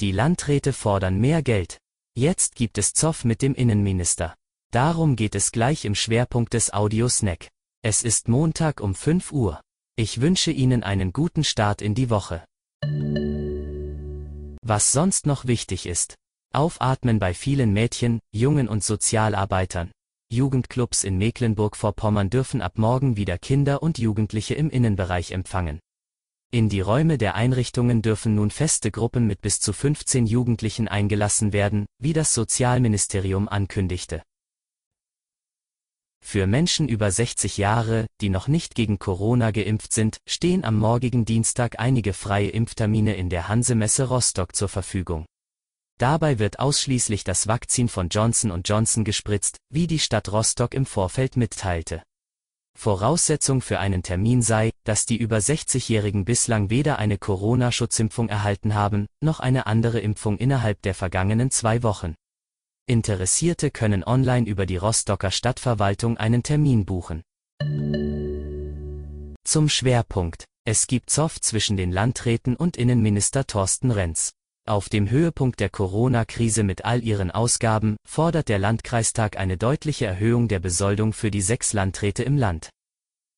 Die Landräte fordern mehr Geld. Jetzt gibt es Zoff mit dem Innenminister. Darum geht es gleich im Schwerpunkt des Audiosnack. Es ist Montag um 5 Uhr. Ich wünsche Ihnen einen guten Start in die Woche. Was sonst noch wichtig ist. Aufatmen bei vielen Mädchen, Jungen und Sozialarbeitern. Jugendclubs in Mecklenburg-Vorpommern dürfen ab morgen wieder Kinder und Jugendliche im Innenbereich empfangen. In die Räume der Einrichtungen dürfen nun feste Gruppen mit bis zu 15 Jugendlichen eingelassen werden, wie das Sozialministerium ankündigte. Für Menschen über 60 Jahre, die noch nicht gegen Corona geimpft sind, stehen am morgigen Dienstag einige freie Impftermine in der Hansemesse Rostock zur Verfügung. Dabei wird ausschließlich das Vakzin von Johnson Johnson gespritzt, wie die Stadt Rostock im Vorfeld mitteilte. Voraussetzung für einen Termin sei, dass die über 60-Jährigen bislang weder eine Corona-Schutzimpfung erhalten haben, noch eine andere Impfung innerhalb der vergangenen zwei Wochen. Interessierte können online über die Rostocker Stadtverwaltung einen Termin buchen. Zum Schwerpunkt. Es gibt Zoff zwischen den Landräten und Innenminister Thorsten Renz. Auf dem Höhepunkt der Corona-Krise mit all ihren Ausgaben fordert der Landkreistag eine deutliche Erhöhung der Besoldung für die sechs Landräte im Land.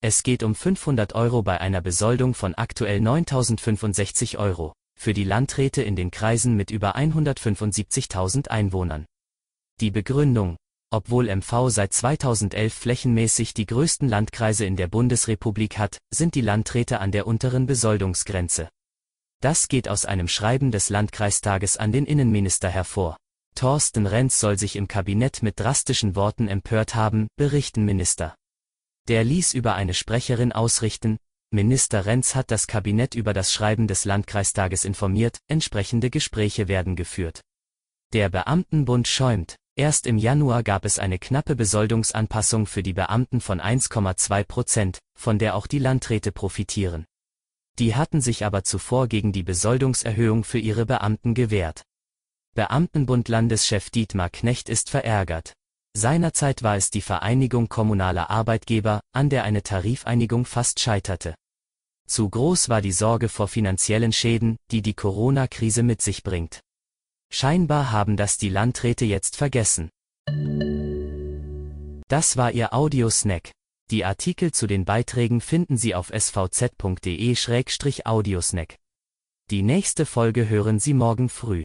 Es geht um 500 Euro bei einer Besoldung von aktuell 9.065 Euro, für die Landräte in den Kreisen mit über 175.000 Einwohnern. Die Begründung, obwohl MV seit 2011 flächenmäßig die größten Landkreise in der Bundesrepublik hat, sind die Landräte an der unteren Besoldungsgrenze. Das geht aus einem Schreiben des Landkreistages an den Innenminister hervor. Thorsten Renz soll sich im Kabinett mit drastischen Worten empört haben, berichten Minister. Der ließ über eine Sprecherin ausrichten, Minister Renz hat das Kabinett über das Schreiben des Landkreistages informiert, entsprechende Gespräche werden geführt. Der Beamtenbund schäumt, Erst im Januar gab es eine knappe Besoldungsanpassung für die Beamten von 1,2 Prozent, von der auch die Landräte profitieren. Die hatten sich aber zuvor gegen die Besoldungserhöhung für ihre Beamten gewehrt. Beamtenbund Landeschef Dietmar Knecht ist verärgert. Seinerzeit war es die Vereinigung kommunaler Arbeitgeber, an der eine Tarifeinigung fast scheiterte. Zu groß war die Sorge vor finanziellen Schäden, die die Corona-Krise mit sich bringt. Scheinbar haben das die Landräte jetzt vergessen. Das war Ihr Audiosnack. Die Artikel zu den Beiträgen finden Sie auf svz.de-audiosnack. Die nächste Folge hören Sie morgen früh.